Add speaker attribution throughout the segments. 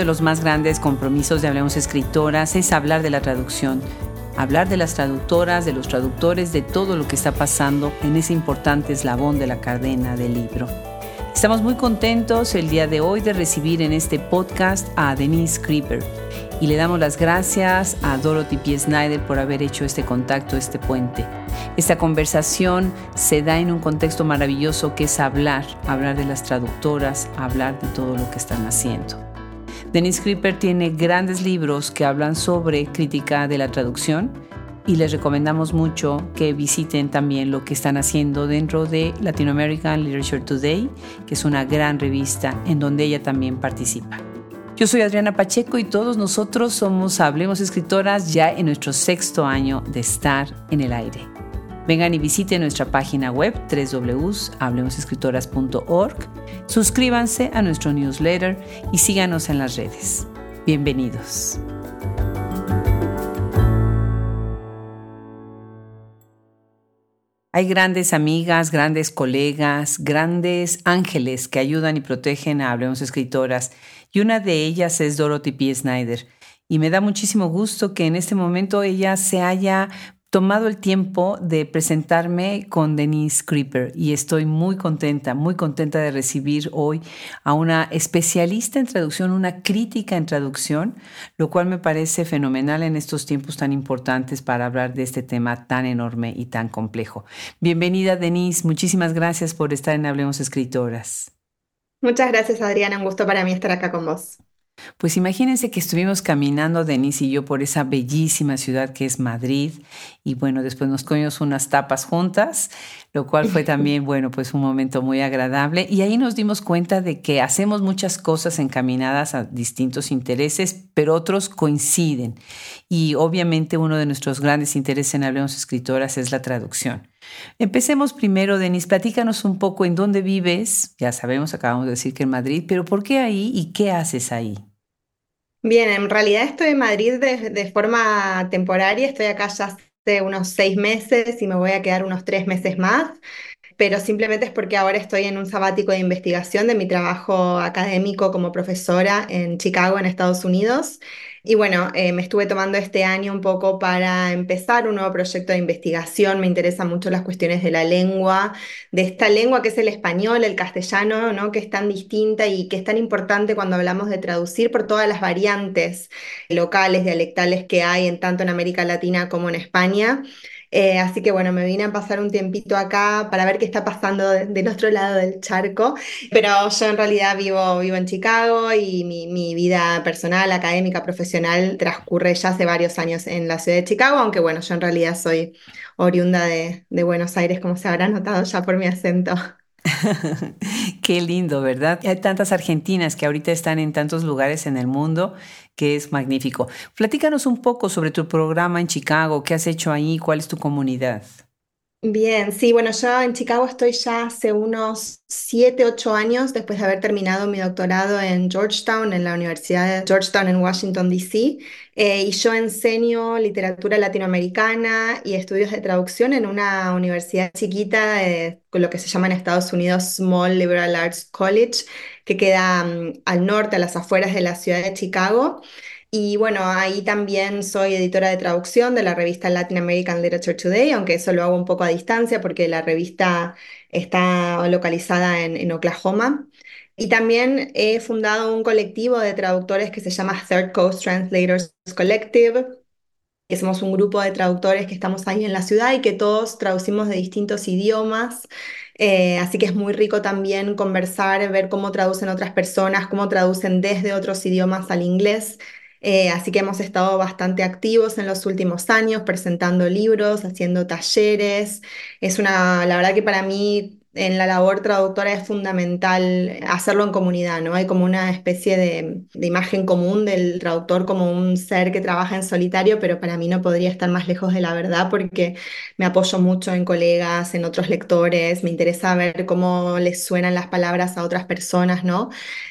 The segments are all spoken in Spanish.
Speaker 1: De los más grandes compromisos de Hablemos Escritoras es hablar de la traducción, hablar de las traductoras, de los traductores, de todo lo que está pasando en ese importante eslabón de la cadena del libro. Estamos muy contentos el día de hoy de recibir en este podcast a Denise Creeper y le damos las gracias a Dorothy P. Snyder por haber hecho este contacto, este puente. Esta conversación se da en un contexto maravilloso que es hablar, hablar de las traductoras, hablar de todo lo que están haciendo. Denise Creeper tiene grandes libros que hablan sobre crítica de la traducción y les recomendamos mucho que visiten también lo que están haciendo dentro de Latin American Literature Today, que es una gran revista en donde ella también participa. Yo soy Adriana Pacheco y todos nosotros somos Hablemos Escritoras ya en nuestro sexto año de estar en el aire. Vengan y visiten nuestra página web www.hablemosescritoras.org, suscríbanse a nuestro newsletter y síganos en las redes. Bienvenidos. Hay grandes amigas, grandes colegas, grandes ángeles que ayudan y protegen a Hablemos Escritoras y una de ellas es Dorothy P. Snyder. Y me da muchísimo gusto que en este momento ella se haya tomado el tiempo de presentarme con Denise Creeper y estoy muy contenta, muy contenta de recibir hoy a una especialista en traducción, una crítica en traducción, lo cual me parece fenomenal en estos tiempos tan importantes para hablar de este tema tan enorme y tan complejo. Bienvenida Denise, muchísimas gracias por estar en Hablemos Escritoras.
Speaker 2: Muchas gracias Adriana, un gusto para mí estar acá con vos.
Speaker 1: Pues imagínense que estuvimos caminando Denise y yo por esa bellísima ciudad que es Madrid y bueno, después nos comimos unas tapas juntas, lo cual fue también, bueno, pues un momento muy agradable y ahí nos dimos cuenta de que hacemos muchas cosas encaminadas a distintos intereses, pero otros coinciden y obviamente uno de nuestros grandes intereses en Hablemos Escritoras es la traducción. Empecemos primero, Denise, platícanos un poco en dónde vives, ya sabemos, acabamos de decir que en Madrid, pero ¿por qué ahí y qué haces ahí?
Speaker 2: Bien, en realidad estoy en Madrid de, forma temporaria, estoy acá ya hace unos seis meses y me voy a quedar unos tres meses más, pero simplemente es porque ahora estoy en un sabático de investigación de mi trabajo académico como profesora en Chicago, en Estados Unidos. Y bueno, eh, me estuve tomando este año un poco para empezar un nuevo proyecto de investigación. Me interesan mucho las cuestiones de la lengua, de esta lengua que es el español, el castellano, ¿no? que es tan distinta y que es tan importante cuando hablamos de traducir por todas las variantes locales, dialectales que hay en tanto en América Latina como en España. Eh, así que bueno, me vine a pasar un tiempito acá para ver qué está pasando del otro lado del charco. Pero yo en realidad vivo, vivo en Chicago y mi, mi, vida personal, académica, profesional transcurre ya hace varios años en la ciudad de Chicago, aunque bueno, yo en realidad soy oriunda de, de Buenos Aires, como se habrá notado ya por mi acento.
Speaker 1: Qué lindo, ¿verdad? Hay tantas argentinas que ahorita están en tantos lugares en el mundo que es magnífico. Platícanos un poco sobre tu programa en Chicago, qué has hecho ahí, cuál es tu comunidad.
Speaker 2: Bien, sí, bueno, yo en Chicago estoy ya hace unos 7, 8 años después de haber terminado mi doctorado en Georgetown, en la Universidad de Georgetown en Washington, D.C. Eh, y yo enseño literatura latinoamericana y estudios de traducción en una universidad chiquita, con lo que se llama en Estados Unidos Small Liberal Arts College, que queda mm, al norte, a las afueras de la ciudad de Chicago. Y bueno, ahí también soy editora de traducción de la revista Latin American Literature Today, aunque eso lo hago un poco a distancia porque la revista está localizada en, Oklahoma. Y también he fundado un colectivo de traductores que se llama Third Coast Translators Collective, que somos un grupo de traductores que estamos ahí en la ciudad y que todos traducimos de distintos idiomas. Eh, así que es muy rico también conversar, ver cómo traducen otras personas, cómo traducen desde otros idiomas al inglés. Eh, así que hemos estado bastante activos en los últimos años, presentando libros, haciendo talleres. Es una, la verdad que para mí en la labor traductora es fundamental hacerlo en comunidad, ¿no? Hay como una especie de, imagen común del traductor como un ser que trabaja en solitario, pero para mí no podría estar más lejos de la verdad porque me apoyo mucho en colegas, en otros lectores, me interesa ver cómo les suenan las palabras a otras personas, ¿no?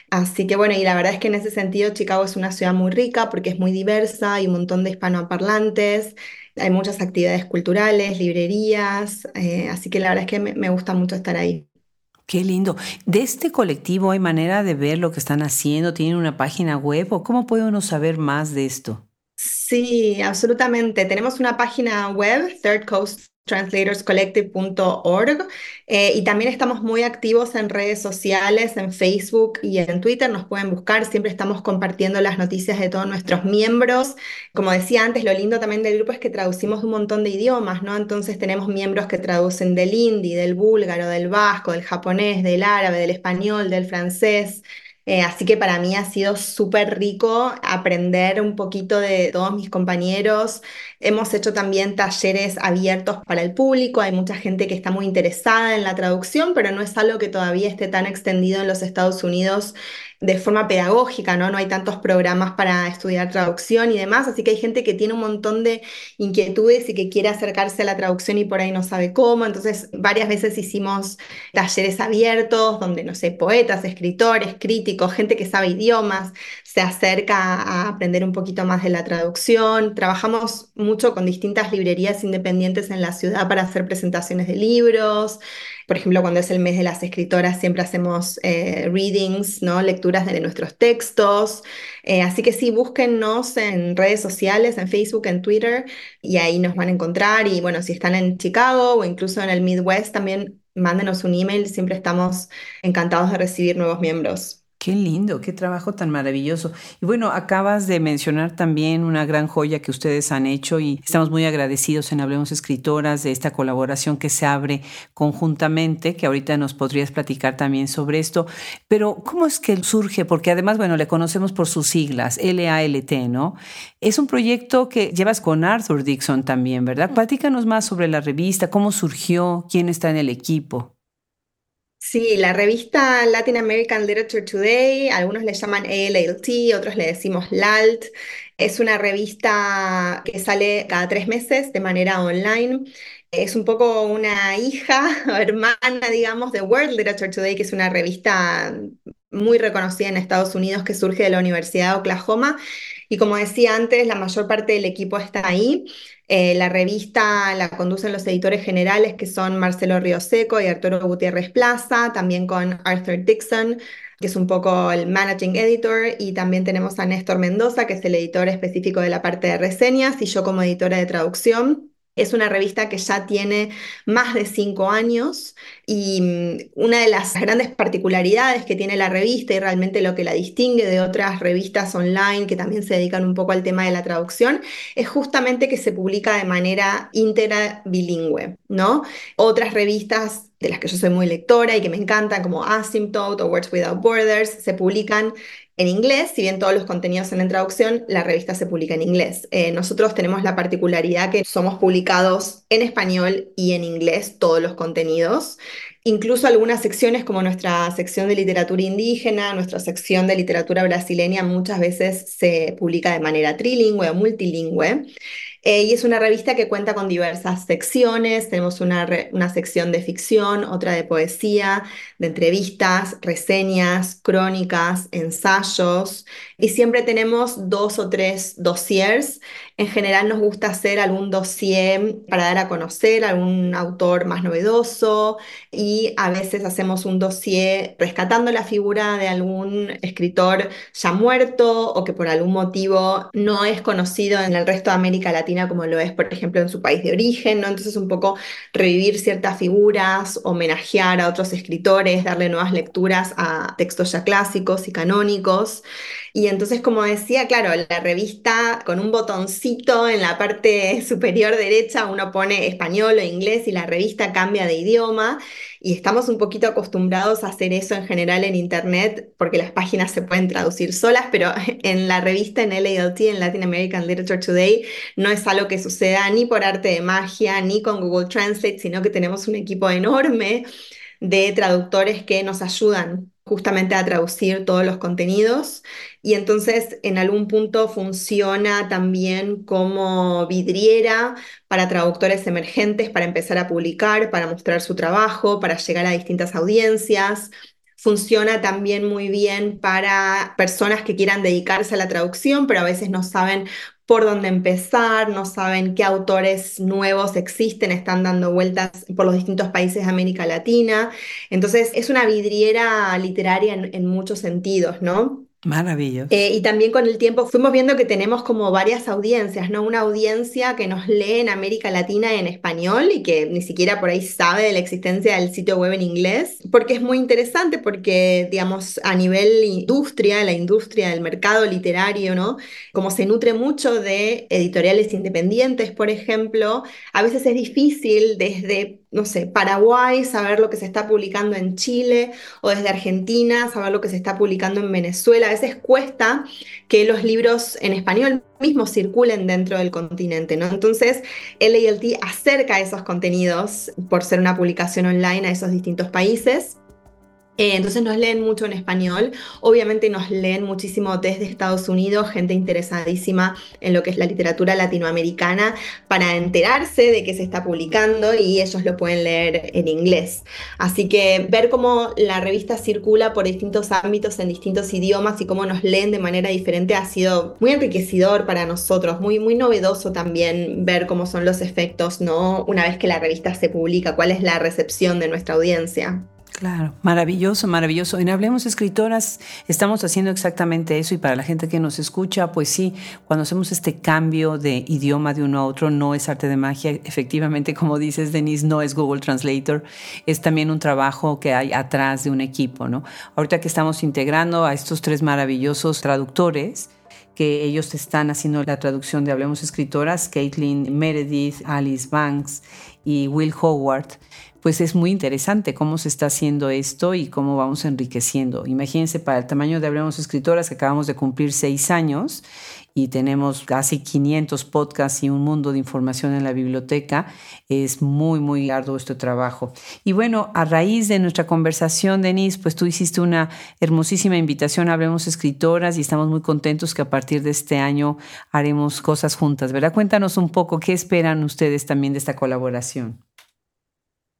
Speaker 2: Así que bueno, y la verdad es que en ese sentido Chicago es una ciudad muy rica porque es muy diversa, hay un montón de hispanoparlantes, hay muchas actividades culturales, librerías, eh, así que la verdad es que me, gusta mucho estar ahí.
Speaker 1: Qué lindo. ¿De este colectivo hay manera de ver lo que están haciendo? ¿Tienen una página web o cómo puede uno saber más de esto?
Speaker 2: Sí, absolutamente. Tenemos una página web, Third Coast translatorscollective.org eh, y también estamos muy activos en redes sociales, en Facebook y en Twitter, nos pueden buscar, siempre estamos compartiendo las noticias de todos nuestros miembros. Como decía antes, lo lindo también del grupo es que traducimos un montón de idiomas, ¿no? Entonces tenemos miembros que traducen del hindi, del búlgaro, del vasco, del japonés, del árabe, del español, del francés. Eh, así que para mí ha sido súper rico aprender un poquito de todos mis compañeros. Hemos hecho también talleres abiertos para el público. Hay mucha gente que está muy interesada en la traducción, pero no es algo que todavía esté tan extendido en los Estados Unidos de forma pedagógica, ¿no? No hay tantos programas para estudiar traducción y demás, así que hay gente que tiene un montón de inquietudes y que quiere acercarse a la traducción y por ahí no sabe cómo. Entonces, varias veces hicimos talleres abiertos donde, no sé, poetas, escritores, críticos, gente que sabe idiomas, se acerca a aprender un poquito más de la traducción. Trabajamos mucho con distintas librerías independientes en la ciudad para hacer presentaciones de libros. Por ejemplo, cuando es el mes de las escritoras, siempre hacemos eh, readings, ¿no? lecturas de nuestros textos. Eh, así que sí, búsquennos en redes sociales, en Facebook, en Twitter, y ahí nos van a encontrar. Y bueno, si están en Chicago o incluso en el Midwest, también mándenos un email. Siempre estamos encantados de recibir nuevos miembros.
Speaker 1: Qué lindo, qué trabajo tan maravilloso. Y bueno, acabas de mencionar también una gran joya que ustedes han hecho y estamos muy agradecidos en Hablemos Escritoras de esta colaboración que se abre conjuntamente, que ahorita nos podrías platicar también sobre esto. Pero, ¿cómo es que surge? Porque además, bueno, le conocemos por sus siglas, LALT, ¿no? Es un proyecto que llevas con Arthur Dixon también, ¿verdad? Platícanos más sobre la revista, cómo surgió, quién está en el equipo.
Speaker 2: Sí, la revista Latin American Literature Today, algunos le llaman ALLT, otros le decimos LALT. Es una revista que sale cada tres meses de manera online. Es un poco una hija o hermana, digamos, de World Literature Today, que es una revista muy reconocida en Estados Unidos que surge de la Universidad de Oklahoma. Y como decía antes, la mayor parte del equipo está ahí. Eh, la revista la conducen los editores generales que son Marcelo Rioseco y Arturo Gutiérrez Plaza, también con Arthur Dixon, que es un poco el managing editor, y también tenemos a Néstor Mendoza, que es el editor específico de la parte de reseñas, y yo como editora de traducción. Es una revista que ya tiene más de cinco años y mm, una de las grandes particularidades que tiene la revista y realmente lo que la distingue de otras revistas online que también se dedican un poco al tema de la traducción es justamente que se publica de manera íntegra bilingüe, ¿no? Otras revistas de las que yo soy muy lectora y que me encantan, como Asymptote o Words Without Borders, se publican en inglés, si bien todos los contenidos son en traducción, la revista se publica en inglés. Eh, nosotros tenemos la particularidad que somos publicados en español y en inglés todos los contenidos. Incluso algunas secciones como nuestra sección de literatura indígena, nuestra sección de literatura brasileña, muchas veces se publica de manera trilingüe o multilingüe. Eh, y es una revista que cuenta con diversas secciones. Tenemos una, una sección de ficción, otra de poesía, de entrevistas, reseñas, crónicas, ensayos. Y siempre tenemos dos o tres dossiers. En general nos gusta hacer algún dossier para dar a conocer a algún autor más novedoso y a veces hacemos un dossier rescatando la figura de algún escritor ya muerto o que por algún motivo no es conocido en el resto de América Latina como lo es, por ejemplo, en su país de origen, ¿no? Entonces un poco revivir ciertas figuras, homenajear a otros escritores, darle nuevas lecturas a textos ya clásicos y canónicos. Y entonces, como decía, claro, la revista con un botoncito en la parte superior derecha uno pone español o inglés y la revista cambia de idioma. Y estamos un poquito acostumbrados a hacer eso en general en Internet porque las páginas se pueden traducir solas, pero en la revista en LALT, en Latin American Literature Today, no es algo que suceda ni por arte de magia, ni con Google Translate, sino que tenemos un equipo enorme de traductores que nos ayudan justamente a traducir todos los contenidos y entonces en algún punto funciona también como vidriera para traductores emergentes para empezar a publicar, para mostrar su trabajo, para llegar a distintas audiencias. Funciona también muy bien para personas que quieran dedicarse a la traducción, pero a veces no saben por dónde empezar, no saben qué autores nuevos existen, están dando vueltas por los distintos países de América Latina. Entonces es una vidriera literaria en, en muchos sentidos, ¿no?
Speaker 1: Maravilloso.
Speaker 2: Eh, y también con el tiempo fuimos viendo que tenemos como varias audiencias, ¿no? Una audiencia que nos lee en América Latina en español y que ni siquiera por ahí sabe de la existencia del sitio web en inglés, porque es muy interesante porque, digamos, a nivel industria, la industria del mercado literario, ¿no? Como se nutre mucho de editoriales independientes, por ejemplo, a veces es difícil desde no sé, Paraguay, saber lo que se está publicando en Chile o desde Argentina, saber lo que se está publicando en Venezuela. A veces cuesta que los libros en español mismos circulen dentro del continente, ¿no? Entonces, LALT acerca esos contenidos por ser una publicación online a esos distintos países eh, entonces nos leen mucho en español, obviamente nos leen muchísimo desde Estados Unidos, gente interesadísima en lo que es la literatura latinoamericana para enterarse de qué se está publicando y ellos lo pueden leer en inglés. Así que ver cómo la revista circula por distintos ámbitos en distintos idiomas y cómo nos leen de manera diferente ha sido muy enriquecedor para nosotros, muy, muy novedoso también ver cómo son los efectos, ¿no? Una vez que la revista se publica, cuál es la recepción de nuestra audiencia.
Speaker 1: Claro, maravilloso, maravilloso. En Hablemos Escritoras estamos haciendo exactamente eso y para la gente que nos escucha, pues sí, cuando hacemos este cambio de idioma de uno a otro, no es arte de magia. Efectivamente, como dices, Denise, no es Google Translator, es también un trabajo que hay atrás de un equipo, ¿no? Ahorita que estamos integrando a estos tres maravillosos traductores, que ellos están haciendo la traducción de Hablemos Escritoras, Caitlin Meredith, Alice Banks y Will Howard pues es muy interesante cómo se está haciendo esto y cómo vamos enriqueciendo. Imagínense, para el tamaño de Hablemos Escritoras, que acabamos de cumplir seis años y tenemos casi 500 podcasts y un mundo de información en la biblioteca, es muy, muy arduo este trabajo. Y bueno, a raíz de nuestra conversación, Denise, pues tú hiciste una hermosísima invitación a Hablemos Escritoras y estamos muy contentos que a partir de este año haremos cosas juntas, ¿verdad? Cuéntanos un poco qué esperan ustedes también de esta colaboración.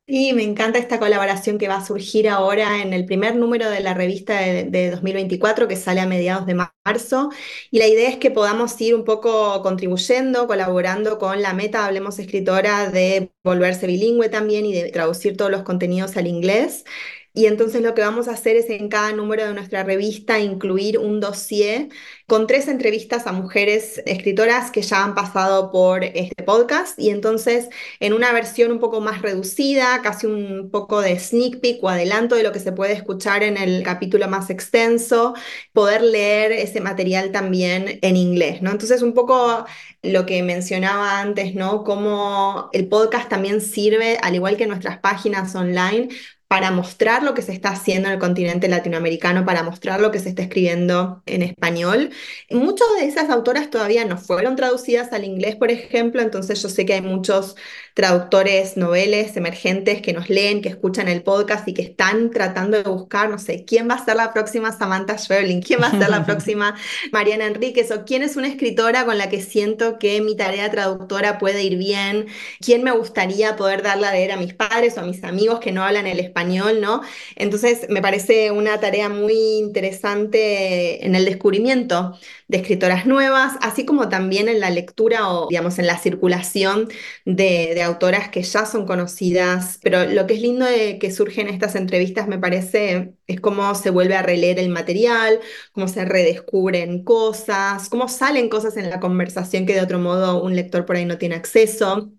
Speaker 2: Sí, me encanta esta colaboración que va a surgir ahora en el primer número de la revista de, 2024 que sale a mediados de marzo. Y la idea es que podamos ir un poco contribuyendo, colaborando con la meta Hablemos Escritora de volverse bilingüe también y de traducir todos los contenidos al inglés. Y entonces lo que vamos a hacer es en cada número de nuestra revista incluir un dossier con tres entrevistas a mujeres escritoras que ya han pasado por este podcast y entonces en una versión un poco más reducida, casi un poco de sneak peek o adelanto de lo que se puede escuchar en el capítulo más extenso, poder leer ese material también en inglés, ¿no? Entonces un poco lo que mencionaba antes, ¿no? Cómo el podcast también sirve, al igual que nuestras páginas online, para mostrar lo que se está haciendo en el continente latinoamericano, para mostrar lo que se está escribiendo en español. Muchas de esas autoras todavía no fueron traducidas al inglés, por ejemplo, entonces yo sé que hay muchos traductores, noveles emergentes que nos leen, que escuchan el podcast y que están tratando de buscar, no sé, quién va a ser la próxima Samantha Schweblin, quién va a ser la próxima Mariana Enríquez o quién es una escritora con la que siento que mi tarea traductora puede ir bien, quién me gustaría poder darla a leer a mis padres o a mis amigos que no hablan el español ¿no? Entonces me parece una tarea muy interesante en el descubrimiento de escritoras nuevas, así como también en la lectura o, digamos, en la circulación de, de autoras que ya son conocidas. Pero lo que es lindo de que surgen estas entrevistas, me parece, es cómo se vuelve a releer el material, cómo se redescubren cosas, cómo salen cosas en la conversación que de otro modo un lector por ahí no tiene acceso.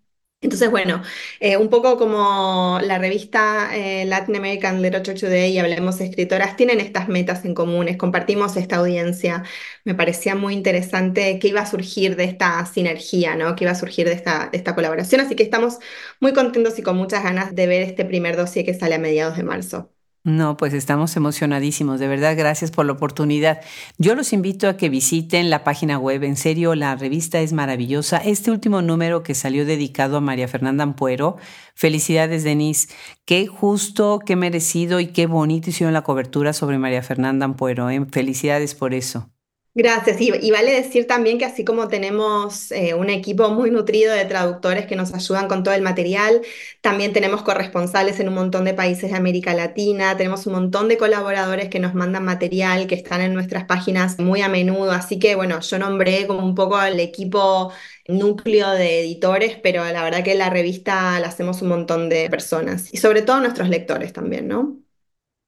Speaker 2: Entonces, bueno, eh, un poco como la revista eh, Latin American Literature Today y Hablemos Escritoras tienen estas metas en comunes, compartimos esta audiencia. Me parecía muy interesante que iba a surgir de esta sinergia, ¿no? Que iba a surgir de esta, de esta colaboración. Así que estamos muy contentos y con muchas ganas de ver este primer dossier que sale a mediados de marzo.
Speaker 1: No, pues estamos emocionadísimos, de verdad, gracias por la oportunidad. Yo los invito a que visiten la página web, en serio, la revista es maravillosa. Este último número que salió dedicado a María Fernanda Ampuero, felicidades Denise, qué justo, qué merecido y qué bonito hicieron la cobertura sobre María Fernanda Ampuero, ¿eh? felicidades por eso.
Speaker 2: Gracias. Y, vale decir también que así como tenemos eh, un equipo muy nutrido de traductores que nos ayudan con todo el material, también tenemos corresponsales en un montón de países de América Latina, tenemos un montón de colaboradores que nos mandan material, que están en nuestras páginas muy a menudo. Así que bueno, yo nombré como un poco el equipo núcleo de editores, pero la verdad que la revista la hacemos un montón de personas y sobre todo nuestros lectores también, ¿no?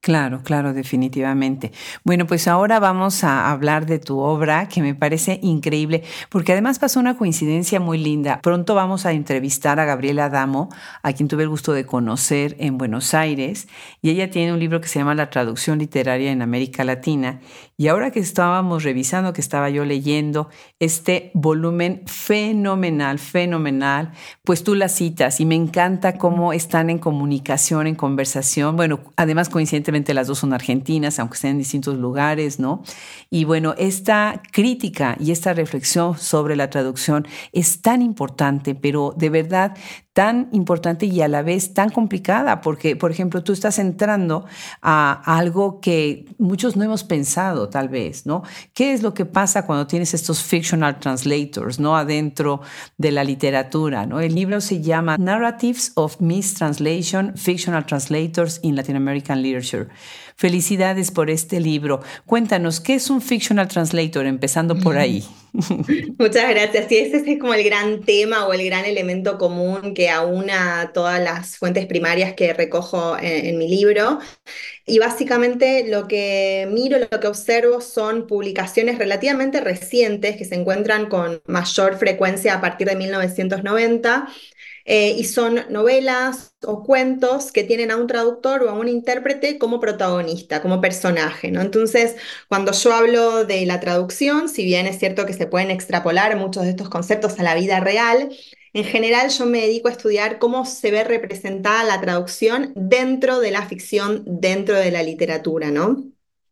Speaker 1: Claro, claro, definitivamente. Bueno, pues ahora vamos a hablar de tu obra, que me parece increíble, porque además pasó una coincidencia muy linda. Pronto vamos a entrevistar a Gabriela Damo, a quien tuve el gusto de conocer en Buenos Aires, y ella tiene un libro que se llama La traducción literaria en América Latina. Y ahora que estábamos revisando, que estaba yo leyendo este volumen fenomenal, fenomenal, pues tú las citas y me encanta cómo están en comunicación, en conversación. Bueno, además coincidentemente las dos son argentinas, aunque estén en distintos lugares, ¿no? Y bueno, esta crítica y esta reflexión sobre la traducción es tan importante, pero de verdad tan importante y a la vez tan complicada, porque, por ejemplo, tú estás entrando a algo que muchos no hemos pensado, tal vez, ¿no? ¿Qué es lo que pasa cuando tienes estos fictional translators, ¿no? Adentro de la literatura, ¿no? El libro se llama Narratives of Mistranslation, Fictional Translators in Latin American Literature. Felicidades por este libro. Cuéntanos, ¿qué es un fictional translator? Empezando por ahí.
Speaker 2: Muchas gracias. Sí, ese es como el gran tema o el gran elemento común que aúna todas las fuentes primarias que recojo en, en mi libro. Y básicamente lo que miro, lo que observo son publicaciones relativamente recientes que se encuentran con mayor frecuencia a partir de 1990 eh, y son novelas o cuentos que tienen a un traductor o a un intérprete como protagonista, como personaje, ¿no? Entonces, cuando yo hablo de la traducción, si bien es cierto que se pueden extrapolar muchos de estos conceptos a la vida real, en general yo me dedico a estudiar cómo se ve representada la traducción dentro de la ficción, dentro de la literatura, ¿no?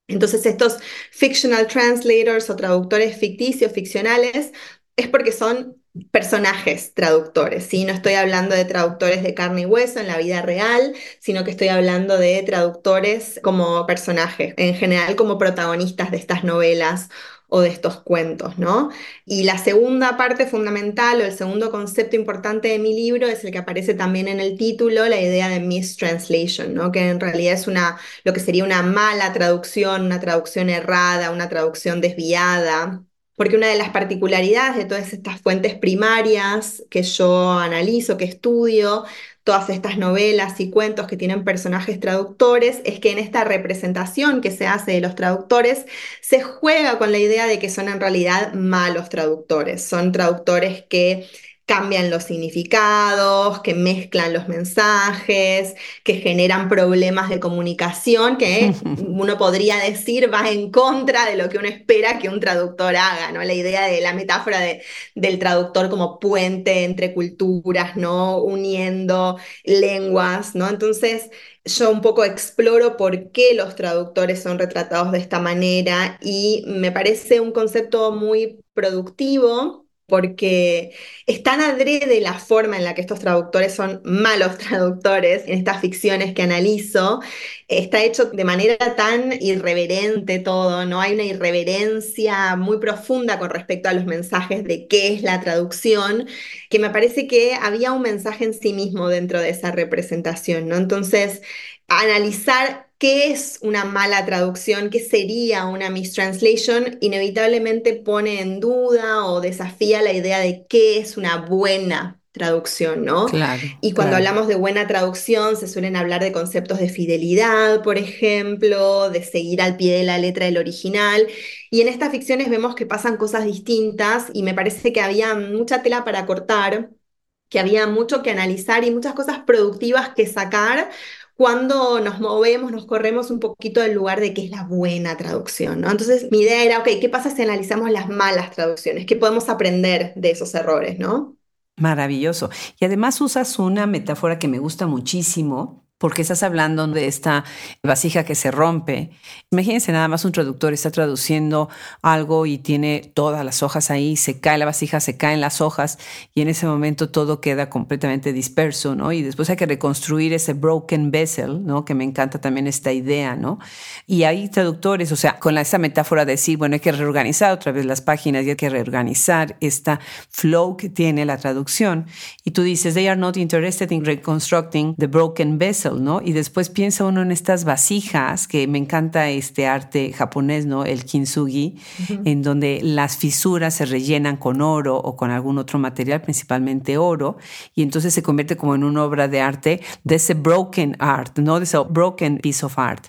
Speaker 2: Entonces estos fictional translators o traductores ficticios, ficcionales, es porque son personajes traductores, ¿sí? No estoy hablando de traductores de carne y hueso en la vida real, sino que estoy hablando de traductores como personajes, en general como protagonistas de estas novelas o de estos cuentos, ¿no? Y la segunda parte fundamental o el segundo concepto importante de mi libro es el que aparece también en el título, la idea de mistranslation, ¿no? Que en realidad es una, lo que sería una mala traducción, una traducción errada, una traducción desviada, porque una de las particularidades de todas estas fuentes primarias que yo analizo, que estudio, todas estas novelas y cuentos que tienen personajes traductores, es que en esta representación que se hace de los traductores se juega con la idea de que son en realidad malos traductores, son traductores que cambian los significados, que mezclan los mensajes, que generan problemas de comunicación que uno podría decir va en contra de lo que uno espera que un traductor haga, ¿no? La idea de la metáfora de, del traductor como puente entre culturas, ¿no? Uniendo lenguas, ¿no? Entonces, yo un poco exploro por qué los traductores son retratados de esta manera y me parece un concepto muy productivo porque es tan adrede la forma en la que estos traductores son malos traductores en estas ficciones que analizo, está hecho de manera tan irreverente todo, ¿no? Hay una irreverencia muy profunda con respecto a los mensajes de qué es la traducción, que me parece que había un mensaje en sí mismo dentro de esa representación, ¿no? Entonces, analizar qué es una mala traducción, qué sería una mistranslation, inevitablemente pone en duda o desafía la idea de qué es una buena traducción, ¿no?
Speaker 1: Claro.
Speaker 2: Y cuando hablamos de buena traducción, se suelen hablar de conceptos de fidelidad, por ejemplo, de seguir al pie de la letra del original. Y en estas ficciones vemos que pasan cosas distintas y me parece que había mucha tela para cortar, que había mucho que analizar y muchas cosas productivas que sacar cuando nos movemos, nos corremos un poquito del lugar de qué es la buena traducción, ¿no? Entonces mi idea era, ok, ¿qué pasa si analizamos las malas traducciones? ¿Qué podemos aprender de esos errores, ¿no?
Speaker 1: Maravilloso. Y además usas una metáfora que me gusta muchísimo, porque estás hablando de esta vasija que se rompe. Imagínense nada más un traductor está traduciendo algo y tiene todas las hojas ahí, se cae la vasija, se caen las hojas y en ese momento todo queda completamente disperso, ¿no? Y después hay que reconstruir ese broken vessel, ¿no? Que me encanta también esta idea, ¿no? Y hay traductores, o sea, con esa metáfora de decir, bueno, hay que reorganizar otra vez las páginas y hay que reorganizar esta flow que tiene la traducción. Y tú dices, they are not interested in reconstructing the broken vessel y después piensa uno en estas vasijas, que me encanta este arte japonés, ¿no? El kintsugi, en donde las fisuras se rellenan con oro o con algún otro material, principalmente oro, y entonces se convierte como en una obra de arte de ese broken art, ¿no? De ese broken piece of art.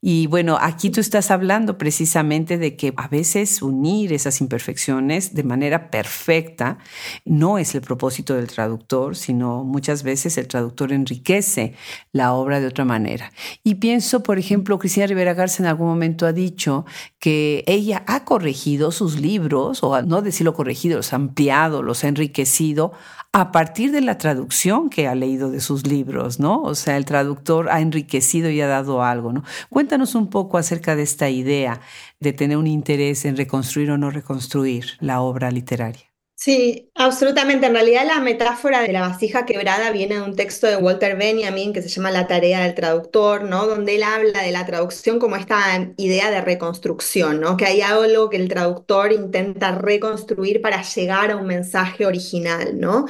Speaker 1: Y bueno, aquí tú estás hablando precisamente de que a veces unir esas imperfecciones de manera perfecta no es el propósito del traductor, sino muchas veces el traductor enriquece la obra de otra manera. Y pienso, por ejemplo, Cristina Rivera Garza en algún momento ha dicho que ella ha corregido sus libros, o no decirlo corregido, los ha ampliado, los ha enriquecido a partir de la traducción que ha leído de sus libros, ¿no? O sea, el traductor ha enriquecido y ha dado algo, ¿no? Cuéntanos un poco acerca de esta idea de tener un interés en reconstruir o no reconstruir la obra literaria.
Speaker 2: Sí, absolutamente. En realidad la metáfora de la vasija quebrada viene de un texto de Walter Benjamin que se llama La tarea del traductor, ¿no? Donde él habla de la traducción como esta idea de reconstrucción, ¿no? Que hay algo que el traductor intenta reconstruir para llegar a un mensaje original, ¿no?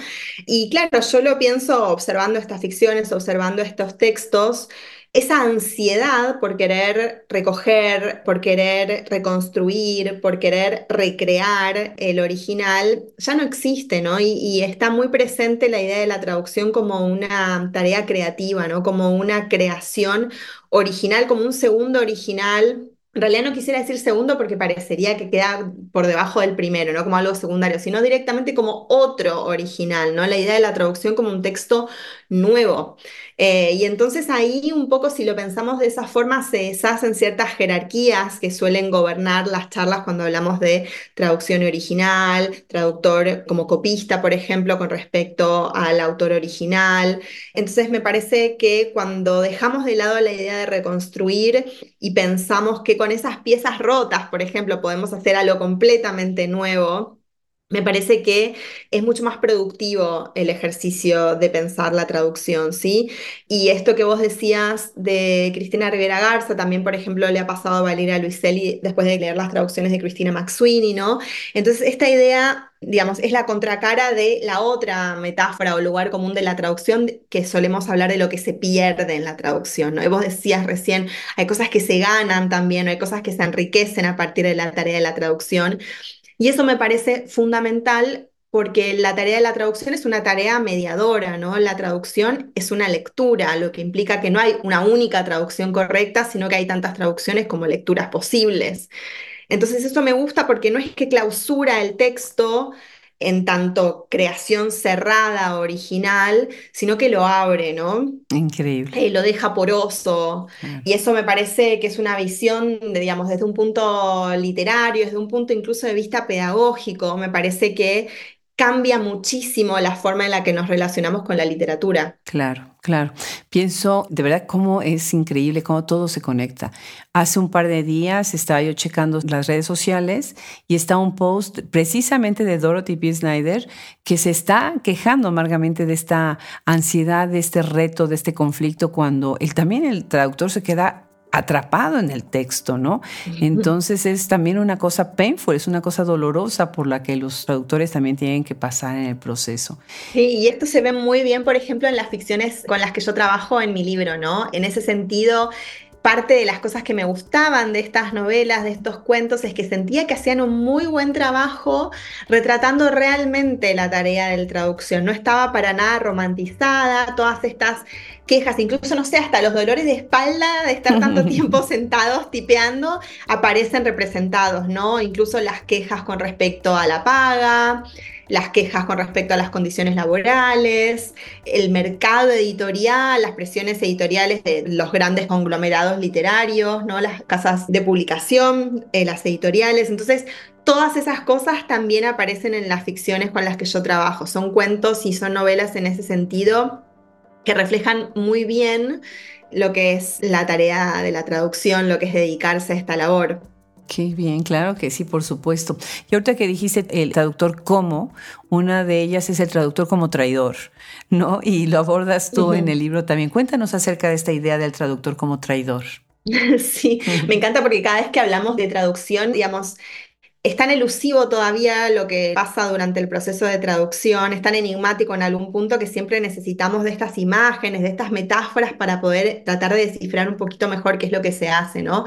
Speaker 2: Y claro, yo lo pienso observando estas ficciones, observando estos textos esa ansiedad por querer recoger, por querer reconstruir, por querer recrear el original, ya no existe, ¿no? Y, está muy presente la idea de la traducción como una tarea creativa, ¿no? Como una creación original, como un segundo original en realidad no quisiera decir segundo porque parecería que queda por debajo del primero, no como algo secundario, sino directamente como otro original, ¿no? La idea de la traducción como un texto nuevo. Eh, y entonces ahí un poco si lo pensamos de esa forma se deshacen ciertas jerarquías que suelen gobernar las charlas cuando hablamos de traducción original, traductor como copista, por ejemplo, con respecto al autor original. Entonces me parece que cuando dejamos de lado la idea de reconstruir y pensamos que con esas piezas rotas, por ejemplo, podemos hacer algo completamente nuevo, me parece que es mucho más productivo el ejercicio de pensar la traducción, ¿sí? Y esto que vos decías de Cristina Rivera Garza, también, por ejemplo, le ha pasado a Valeria Luiselli después de leer las traducciones de Cristina McSweeney, ¿no? Entonces, esta idea, digamos, es la contracara de la otra metáfora o lugar común de la traducción, que solemos hablar de lo que se pierde en la traducción, ¿no? Y vos decías recién, hay cosas que se ganan también, hay cosas que se enriquecen a partir de la tarea de la traducción. Y eso me parece fundamental porque la tarea de la traducción es una tarea mediadora, ¿no? La traducción es una lectura, lo que implica que no hay una única traducción correcta, sino que hay tantas traducciones como lecturas posibles. Entonces eso me gusta porque no es que clausura el texto en tanto creación cerrada, original, sino que lo abre, ¿no?
Speaker 1: Increíble.
Speaker 2: Y lo deja poroso. Y eso me parece que es una visión, de, digamos, desde un punto literario, desde un punto incluso de vista pedagógico, me parece que cambia muchísimo la forma en la que nos relacionamos con la literatura.
Speaker 1: Claro, claro. Pienso de verdad cómo es increíble cómo todo se conecta. Hace un par de días estaba yo checando las redes sociales y está un post precisamente de Dorothy B. Snyder que se está quejando amargamente de esta ansiedad, de este reto, de este conflicto cuando él también el traductor se queda atrapado en el texto, ¿no? Entonces es también una cosa painful, es una cosa dolorosa por la que los traductores también tienen que pasar en el proceso.
Speaker 2: Sí, y esto se ve muy bien, por ejemplo, en las ficciones con las que yo trabajo en mi libro, ¿no? En ese sentido, parte de las cosas que me gustaban de estas novelas, de estos cuentos, es que sentía que hacían un muy buen trabajo retratando realmente la tarea de traducción. No estaba para nada romantizada, todas estas quejas, incluso, no sé, hasta los dolores de espalda de estar tanto tiempo sentados tipeando, aparecen representados, ¿no? Incluso las quejas con respecto a la paga, las quejas con respecto a las condiciones laborales, el mercado editorial, las presiones editoriales de los grandes conglomerados literarios, ¿no? las casas de publicación, eh, las editoriales. Entonces, todas esas cosas también aparecen en las ficciones con las que yo trabajo. Son cuentos y son novelas en ese sentido que reflejan muy bien lo que es la tarea de la traducción, lo que es dedicarse a esta labor.
Speaker 1: Qué bien, claro que sí, por supuesto. Y ahorita que dijiste el traductor como, una de ellas es el traductor como traidor, ¿no? Y lo abordas tú en el libro también. Cuéntanos acerca de esta idea del traductor como traidor.
Speaker 2: Sí, me encanta porque cada vez que hablamos de traducción, digamos, es tan elusivo todavía lo que pasa durante el proceso de traducción, es tan enigmático en algún punto que siempre necesitamos de estas imágenes, de estas metáforas para poder tratar de descifrar un poquito mejor qué es lo que se hace, ¿no?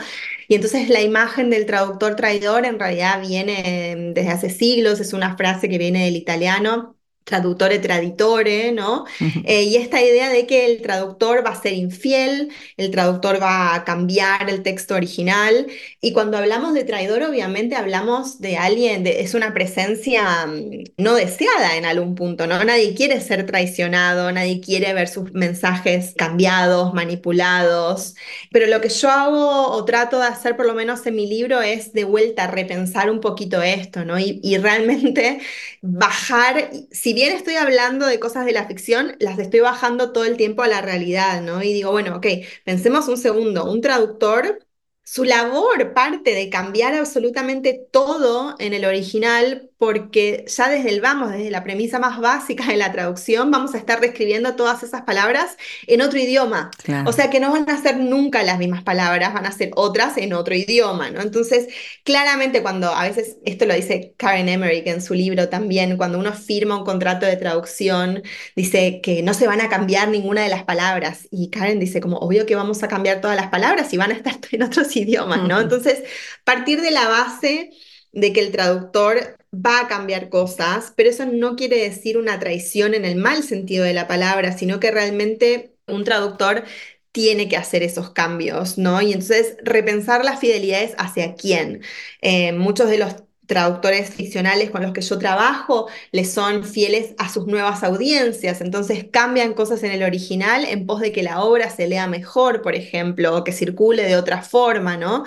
Speaker 2: Y entonces la imagen del traductor traidor en realidad viene desde hace siglos, es una frase que viene del italiano traductore traditore, ¿no? Eh, y esta idea de que el traductor va a ser infiel, el traductor va a cambiar el texto original, y cuando hablamos de traidor, obviamente hablamos de alguien, es una presencia mm, no deseada en algún punto, ¿no? Nadie quiere ser traicionado, nadie quiere ver sus mensajes cambiados, manipulados, pero lo que yo hago o trato de hacer por lo menos en mi libro es de vuelta repensar un poquito esto, ¿no? Y, y realmente bajar, si bien estoy hablando de cosas de la ficción, las estoy bajando todo el tiempo a la realidad, ¿no? Y digo, bueno, ok, pensemos un segundo, un traductor su labor parte de cambiar absolutamente todo en el original porque ya desde el vamos, desde la premisa más básica de la traducción, vamos a estar reescribiendo todas esas palabras en otro idioma. O sea que no van a ser nunca las mismas palabras, van a ser otras en otro idioma, ¿no? Entonces, claramente cuando a veces, esto lo dice Karen Emmerich en su libro también, cuando uno firma un contrato de traducción, dice que no se van a cambiar ninguna de las palabras. Y Karen dice como, obvio que vamos a cambiar todas las palabras y van a estar en otros idiomas, ¿no? Entonces, partir de la base de que el traductor va a cambiar cosas, pero eso no quiere decir una traición en el mal sentido de la palabra, sino que realmente un traductor tiene que hacer esos cambios, ¿no? Y entonces repensar las fidelidades hacia quién. Eh, muchos de los traductores ficcionales con los que yo trabajo les son fieles a sus nuevas audiencias, entonces cambian cosas en el original en pos de que la obra se lea mejor, por ejemplo, o que circule de otra forma, ¿no?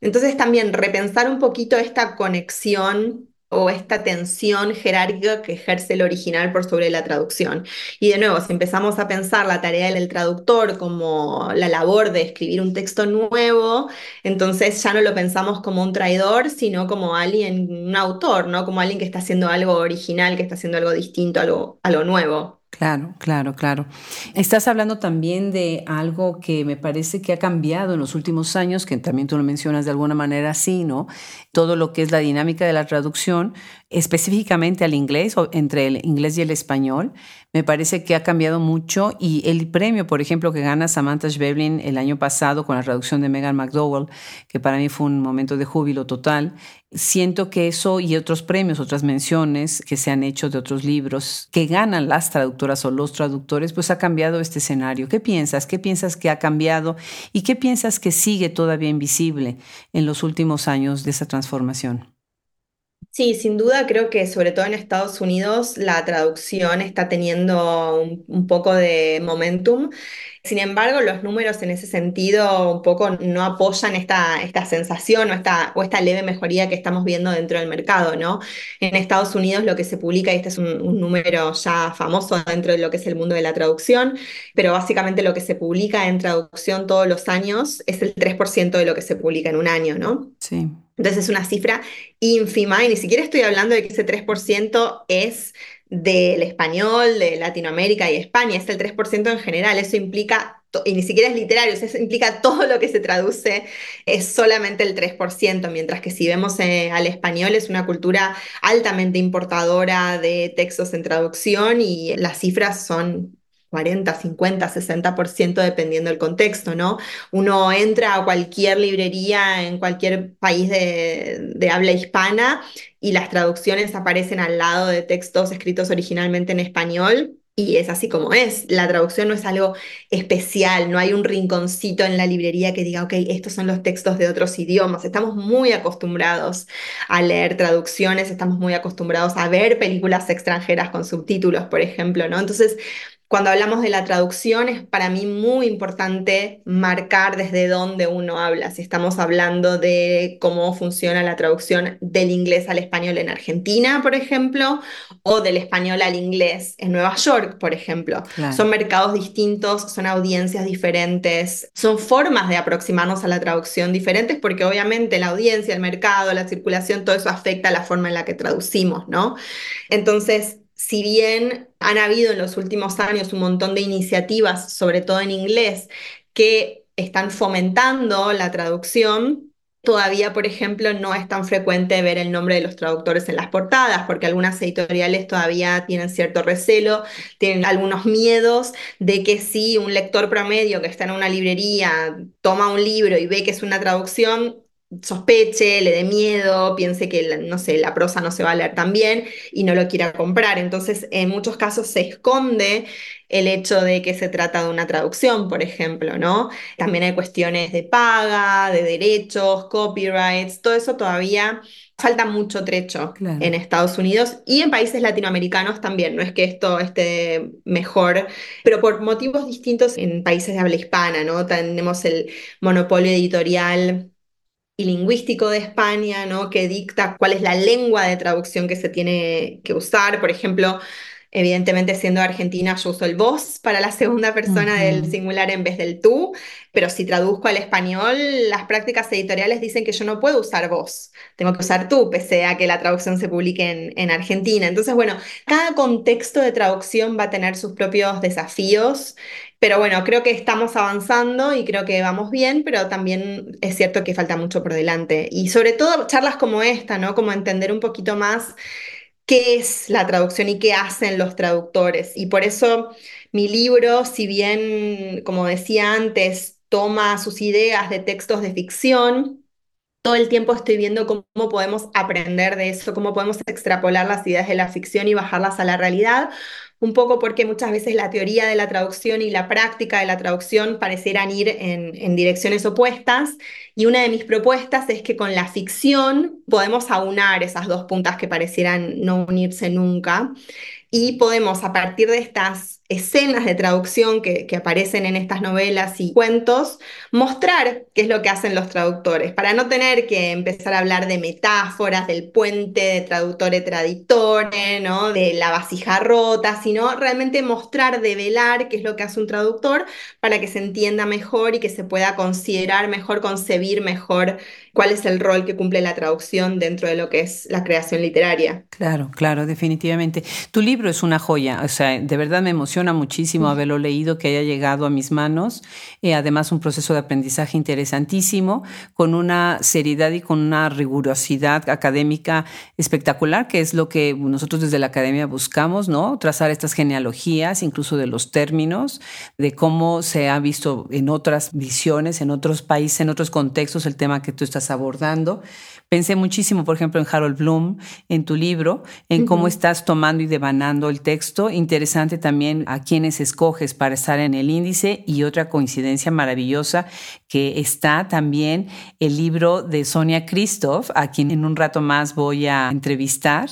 Speaker 2: Entonces también repensar un poquito esta conexión o esta tensión jerárquica que ejerce el original por sobre la traducción. Y de nuevo, si empezamos a pensar la tarea del traductor como la labor de escribir un texto nuevo, entonces ya no lo pensamos como un traidor, sino como alguien, un autor, ¿no? Como alguien que está haciendo algo original, que está haciendo algo distinto, algo, algo nuevo.
Speaker 1: Claro, claro, claro. Estás hablando también de algo que me parece que ha cambiado en los últimos años, que también tú lo mencionas de alguna manera así, ¿no? Todo lo que es la dinámica de la traducción, específicamente al inglés o entre el inglés y el español, me parece que ha cambiado mucho y el premio, por ejemplo, que gana Samantha Schweblin el año pasado con la traducción de Megan McDowell, que para mí fue un momento de júbilo total, siento que eso y otros premios, otras menciones que se han hecho de otros libros que ganan las traductoras o los traductores, pues ha cambiado este escenario. ¿Qué piensas? ¿Qué piensas que ha cambiado? ¿Y qué piensas que sigue todavía invisible en los últimos años de esa transformación?
Speaker 2: Sí, sin duda creo que sobre todo en Estados Unidos la traducción está teniendo un, poco de momentum. Sin embargo, los números en ese sentido un poco no apoyan esta, esta sensación o esta, o esta leve mejoría que estamos viendo dentro del mercado, ¿no? En Estados Unidos lo que se publica, y este es un, un número ya famoso dentro de lo que es el mundo de la traducción, pero básicamente lo que se publica en traducción todos los años es el 3% de lo que se publica en un año, ¿no?
Speaker 1: Sí.
Speaker 2: Entonces es una cifra ínfima y ni siquiera estoy hablando de que ese 3% es del español, de Latinoamérica y España, es el 3% en general. Eso implica, y ni siquiera es literario, eso implica todo lo que se traduce, es solamente el 3%, mientras que si vemos eh, al español es una cultura altamente importadora de textos en traducción y las cifras son 40, 50, 60% dependiendo del contexto, ¿no? Uno entra a cualquier librería en cualquier país de, habla hispana y las traducciones aparecen al lado de textos escritos originalmente en español. Y es así como es. La traducción no es algo especial, no hay un rinconcito en la librería que diga, ok, estos son los textos de otros idiomas. Estamos muy acostumbrados a leer traducciones, estamos muy acostumbrados a ver películas extranjeras con subtítulos, por ejemplo, ¿no? Entonces, cuando hablamos de la traducción es para mí muy importante marcar desde dónde uno habla. Si estamos hablando de cómo funciona la traducción del inglés al español en Argentina, por ejemplo, o del español al inglés en Nueva York, por ejemplo. Son mercados distintos, son audiencias diferentes, son formas de aproximarnos a la traducción diferentes porque obviamente la audiencia, el mercado, la circulación, todo eso afecta a la forma en la que traducimos, ¿no? Entonces, si bien han habido en los últimos años un montón de iniciativas, sobre todo en inglés, que están fomentando la traducción, todavía, por ejemplo, no es tan frecuente ver el nombre de los traductores en las portadas, porque algunas editoriales todavía tienen cierto recelo, tienen algunos miedos de que si un lector promedio que está en una librería toma un libro y ve que es una traducción, sospeche, le dé miedo, piense que, no sé, la prosa no se va a leer tan bien y no lo quiera comprar. Entonces, en muchos casos se esconde el hecho de que se trata de una traducción, por ejemplo, ¿no? También hay cuestiones de paga, de derechos, copyrights, todo eso todavía falta mucho trecho en Estados Unidos y en países latinoamericanos también. No es que esto esté mejor, pero por motivos distintos en países de habla hispana, ¿no? Tenemos el monopolio editorial y lingüístico de España, ¿no? que dicta cuál es la lengua de traducción que se tiene que usar. Por ejemplo, Evidentemente, siendo argentina, yo uso el vos para la segunda persona del singular en vez del tú, pero si traduzco al español, las prácticas editoriales dicen que yo no puedo usar vos, tengo que usar tú, pese a que la traducción se publique en, en Argentina. Entonces, bueno, cada contexto de traducción va a tener sus propios desafíos, pero bueno, creo que estamos avanzando y creo que vamos bien, pero también es cierto que falta mucho por delante. Y sobre todo charlas como esta, ¿no? Como entender un poquito más qué es la traducción y qué hacen los traductores. Y por eso mi libro, si bien, como decía antes, toma sus ideas de textos de ficción, todo el tiempo estoy viendo cómo podemos aprender de eso, cómo podemos extrapolar las ideas de la ficción y bajarlas a la realidad, un poco porque muchas veces la teoría de la traducción y la práctica de la traducción parecieran ir en, direcciones opuestas. Y una de mis propuestas es que con la ficción podemos aunar esas dos puntas que parecieran no unirse nunca y podemos a partir de estas escenas de traducción que, aparecen en estas novelas y cuentos, mostrar qué es lo que hacen los traductores, para no tener que empezar a hablar de metáforas, del puente de traductore traditore, ¿no? de la vasija rota, sino realmente mostrar, develar qué es lo que hace un traductor para que se entienda mejor y que se pueda considerar mejor, concebir mejor cuál es el rol que cumple la traducción dentro de lo que es la creación literaria.
Speaker 1: Claro, claro, definitivamente. Tu libro es una joya, o sea, de verdad me emociona muchísimo haberlo leído, que haya llegado a mis manos. Eh, además, un proceso de aprendizaje interesantísimo, con una seriedad y con una rigurosidad académica espectacular, que es lo que nosotros desde la academia buscamos, ¿no? Trazar estas genealogías, incluso de los términos, de cómo se ha visto en otras visiones, en otros países, en otros contextos, el tema que tú estás abordando. Pensé muchísimo, por ejemplo, en Harold Bloom, en tu libro, en cómo estás tomando y devanando el texto. Interesante también a quienes escoges para estar en el índice y otra coincidencia maravillosa que está también el libro de Sonia Christoph, a quien en un rato más voy a entrevistar,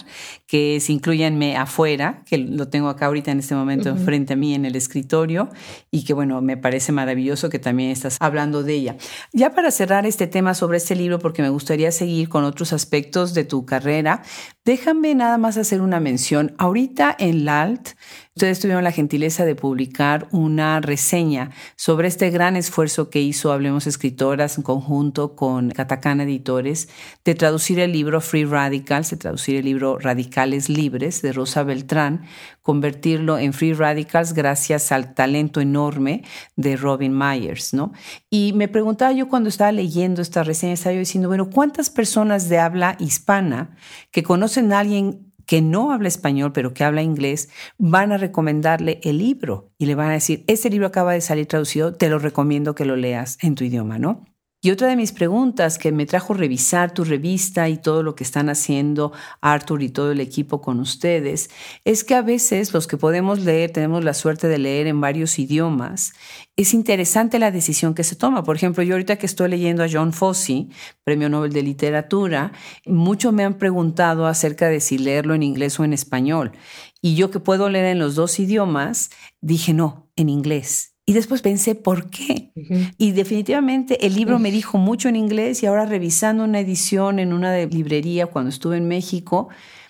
Speaker 1: que es Incluyanme afuera, que lo tengo acá ahorita en este momento frente a mí en el escritorio y que bueno, me parece maravilloso que también estás hablando de ella. Ya para cerrar este tema sobre este libro, porque me gustaría seguir con otros aspectos de tu carrera, déjame nada más hacer una mención. Ahorita en LALT Ustedes tuvieron la gentileza de publicar una reseña sobre este gran esfuerzo que hizo Hablemos Escritoras en conjunto con Catacana Editores de traducir el libro Free Radicals, de traducir el libro Radicales Libres de Rosa Beltrán, convertirlo en Free Radicals gracias al talento enorme de Robin Myers, ¿no? Y me preguntaba yo cuando estaba leyendo esta reseña, estaba yo diciendo, bueno, ¿cuántas personas de habla hispana que conocen a alguien que no habla español, pero que habla inglés, van a recomendarle el libro y le van a decir, este libro acaba de salir traducido, te lo recomiendo que lo leas en tu idioma, ¿no? Y otra de mis preguntas que me trajo revisar tu revista y todo lo que están haciendo Arthur y todo el equipo con ustedes es que a veces los que podemos leer, tenemos la suerte de leer en varios idiomas, es interesante la decisión que se toma. Por ejemplo, yo ahorita que estoy leyendo a John Fossey, Premio Nobel de Literatura, muchos me han preguntado acerca de si leerlo en inglés o en español. Y yo que puedo leer en los dos idiomas, dije no, en inglés. Y después pensé, ¿por qué? Y definitivamente el libro me dijo mucho en inglés y ahora revisando una edición en una librería cuando estuve en México,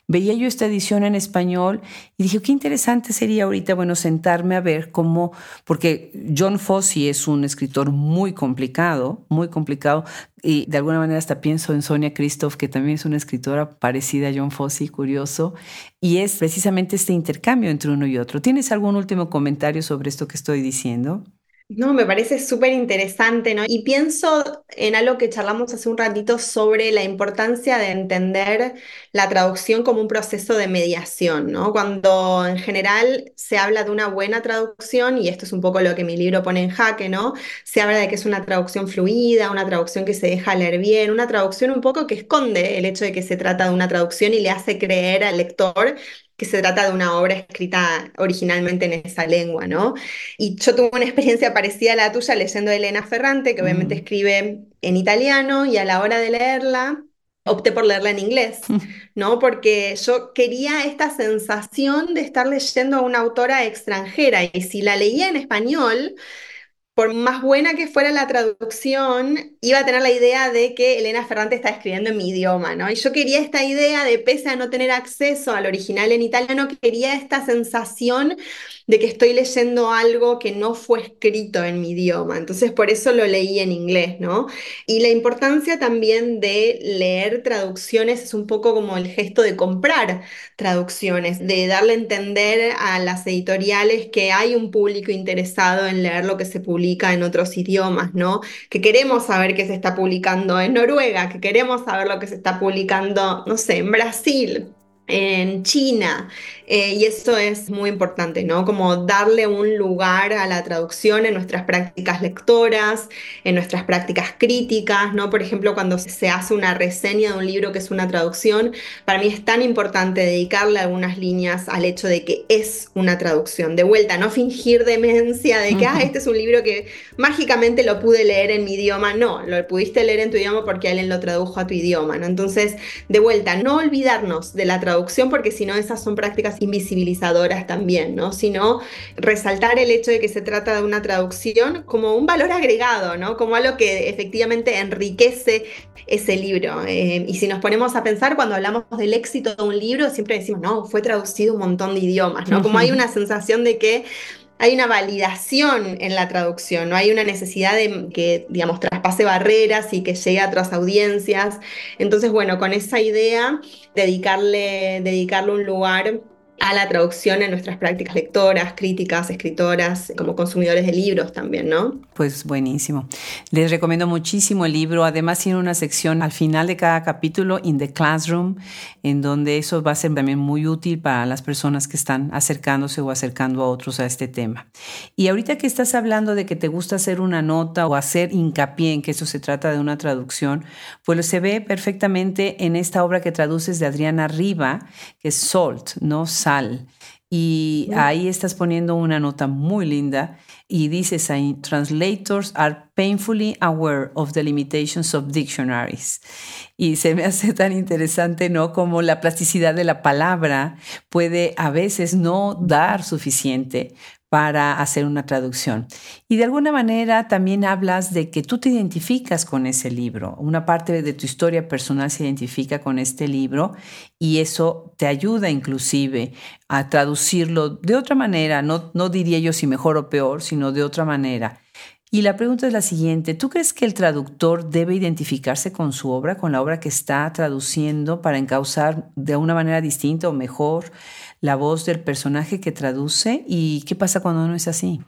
Speaker 1: veía yo esta edición en español y dije, qué interesante sería ahorita, bueno, sentarme a ver cómo, porque John Fossey es un escritor muy complicado, muy complicado, y de alguna manera hasta pienso en Sonia Christoph, que también es una escritora parecida a John Fossey, curioso, y es precisamente este intercambio entre uno y otro. ¿Tienes algún último comentario sobre esto que estoy diciendo?
Speaker 2: No, me parece súper interesante, ¿no? Y pienso en algo que charlamos hace un ratito sobre la importancia de entender la traducción como un proceso de mediación, ¿no? Cuando en general se habla de una buena traducción, y esto es un poco lo que mi libro pone en jaque, ¿no? Se habla de que es una traducción fluida, una traducción que se deja leer bien, una traducción un poco que esconde el hecho de que se trata de una traducción y le hace creer al lector que se trata de una obra escrita originalmente en esa lengua, ¿no? Y yo tuve una experiencia parecida a la tuya leyendo a Elena Ferrante, que obviamente mm. escribe en italiano, y a la hora de leerla, opté por leerla en inglés, mm. ¿no? Porque yo quería esta sensación de estar leyendo a una autora extranjera, y si la leía en español, por más buena que fuera la traducción, iba a tener la idea de que Elena Ferrante está escribiendo en mi idioma, ¿no? Y yo quería esta idea de, pese a no tener acceso al original en italiano, quería esta sensación de que estoy leyendo algo que no fue escrito en mi idioma. Entonces, por eso lo leí en inglés, ¿no? Y la importancia también de leer traducciones es un poco como el gesto de comprar traducciones, de darle a entender a las editoriales que hay un público interesado en leer lo que se publica en otros idiomas, ¿no? Que queremos saber qué se está publicando en Noruega, que queremos saber lo que se está publicando, no sé, en Brasil, en China, eh, y eso es muy importante, ¿no? Como darle un lugar a la traducción en nuestras prácticas lectoras, en nuestras prácticas críticas, ¿no? Por ejemplo, cuando se hace una reseña de un libro que es una traducción, para mí es tan importante dedicarle algunas líneas al hecho de que es una traducción. De vuelta, no fingir demencia de que, ah, este es un libro que mágicamente lo pude leer en mi idioma. No, lo pudiste leer en tu idioma porque alguien lo tradujo a tu idioma, ¿no? Entonces, de vuelta, no olvidarnos de la traducción porque si no, esas son prácticas invisibilizadoras también, ¿no? Sino resaltar el hecho de que se trata de una traducción como un valor agregado, ¿no? Como algo que efectivamente enriquece ese libro. Eh, y si nos ponemos a pensar cuando hablamos del éxito de un libro, siempre decimos, no, fue traducido un montón de idiomas, ¿no? Como hay una sensación de que hay una validación en la traducción, no hay una necesidad de que, digamos, traspase barreras y que llegue a otras audiencias. Entonces, bueno, con esa idea, dedicarle, dedicarle un lugar a la traducción en nuestras prácticas lectoras, críticas, escritoras, como consumidores de libros también, ¿no?
Speaker 1: Pues buenísimo. Les recomiendo muchísimo el libro. Además tiene una sección al final de cada capítulo, In the Classroom, en donde eso va a ser también muy útil para las personas que están acercándose o acercando a otros a este tema. Y ahorita que estás hablando de que te gusta hacer una nota o hacer hincapié en que eso se trata de una traducción, pues se ve perfectamente en esta obra que traduces de Adriana Riva, que es Salt, ¿no? Y ahí estás poniendo una nota muy linda y dices ahí, translators are painfully aware of the limitations of dictionaries. Y se me hace tan interesante, ¿no? Como la plasticidad de la palabra puede a veces no dar suficiente para hacer una traducción. Y de alguna manera también hablas de que tú te identificas con ese libro. Una parte de tu historia personal se identifica con este libro y eso te ayuda inclusive a traducirlo de otra manera. No, no diría yo si mejor o peor, sino de otra manera. Y la pregunta es la siguiente, ¿tú crees que el traductor debe identificarse con su obra, con la obra que está traduciendo para encauzar de una manera distinta o mejor la voz del personaje que traduce? ¿Y qué pasa cuando no es así?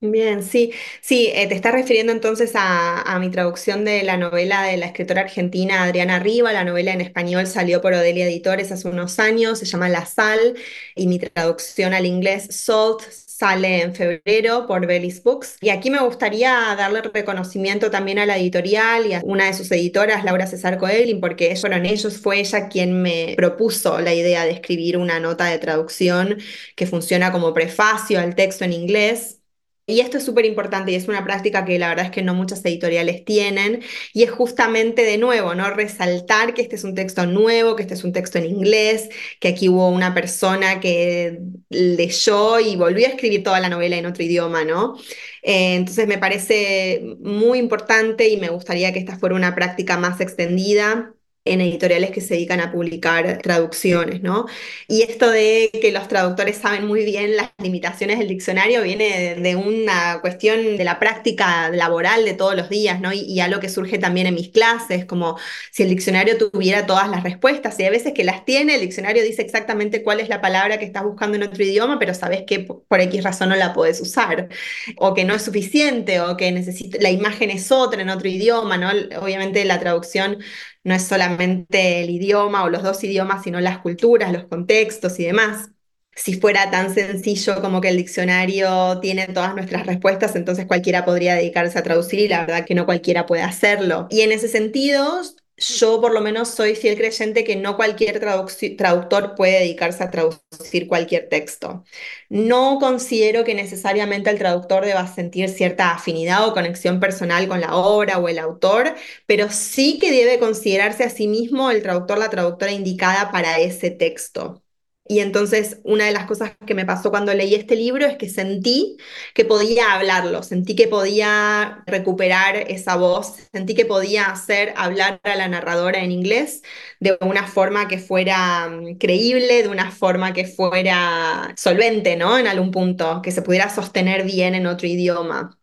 Speaker 2: Bien, sí, sí, eh, te estás refiriendo entonces a, mi traducción de la novela de la escritora argentina Adriana Riva. La novela en español salió por Odelia Editores hace unos años, se llama La Sal, y mi traducción al inglés Salt, sale en febrero por Bellis Books. Y aquí me gustaría darle reconocimiento también a la editorial y a una de sus editoras, Laura César Coelin, porque fueron ellos, fue ella quien me propuso la idea de escribir una nota de traducción que funciona como prefacio al texto en inglés y esto es súper importante y es una práctica que la verdad es que no muchas editoriales tienen y es justamente de nuevo, ¿no? Resaltar que este es un texto nuevo, que este es un texto en inglés, que aquí hubo una persona que leyó y volvió a escribir toda la novela en otro idioma, ¿no? Eh, entonces me parece muy importante y me gustaría que esta fuera una práctica más extendida en editoriales que se dedican a publicar traducciones, ¿no? Y esto de que los traductores saben muy bien las limitaciones del diccionario viene de, una cuestión de la práctica laboral de todos los días, ¿no? Y, y, algo que surge también en mis clases, como si el diccionario tuviera todas las respuestas, y a veces que las tiene, el diccionario dice exactamente cuál es la palabra que estás buscando en otro idioma, pero sabes que por X razón no la puedes usar, o que no es suficiente, o que necesita, la imagen es otra en otro idioma, ¿no? Obviamente la traducción no es solamente el idioma o los dos idiomas, sino las culturas, los contextos y demás. Si fuera tan sencillo como que el diccionario tiene todas nuestras respuestas, entonces cualquiera podría dedicarse a traducir y la verdad que no cualquiera puede hacerlo. Y en ese sentido, yo por lo menos soy fiel creyente que no cualquier traductor puede dedicarse a traducir cualquier texto. No considero que necesariamente el traductor deba sentir cierta afinidad o conexión personal con la obra o el autor, pero sí que debe considerarse a sí mismo el traductor, la traductora indicada para ese texto. Y entonces una de las cosas que me pasó cuando leí este libro es que sentí que podía hablarlo, sentí que podía recuperar esa voz, sentí que podía hacer hablar a la narradora en inglés de una forma que fuera mm, creíble, de una forma que fuera solvente, ¿no? En algún punto, que se pudiera sostener bien en otro idioma.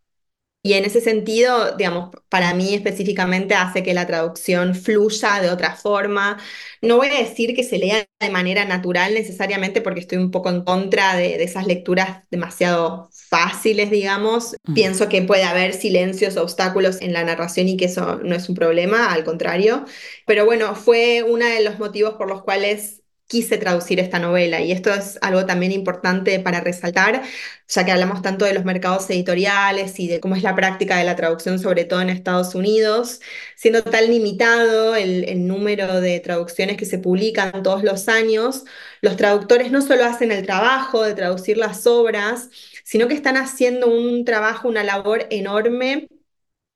Speaker 2: Y en ese sentido, digamos, para mí específicamente hace que la traducción fluya de otra forma. No voy a decir que se lea de manera natural necesariamente porque estoy un poco en contra de, esas lecturas demasiado fáciles, digamos. Pienso que puede haber silencios, obstáculos en la narración y que eso no es un problema, al contrario. Pero bueno, fue uno de los motivos por los cuales quise traducir esta novela. Y esto es algo también importante para resaltar, ya que hablamos tanto de los mercados editoriales y de cómo es la práctica de la traducción, sobre todo en Estados Unidos, siendo tan limitado el, el número de traducciones que se publican todos los años, los traductores no solo hacen el trabajo de traducir las obras, sino que están haciendo un trabajo, una labor enorme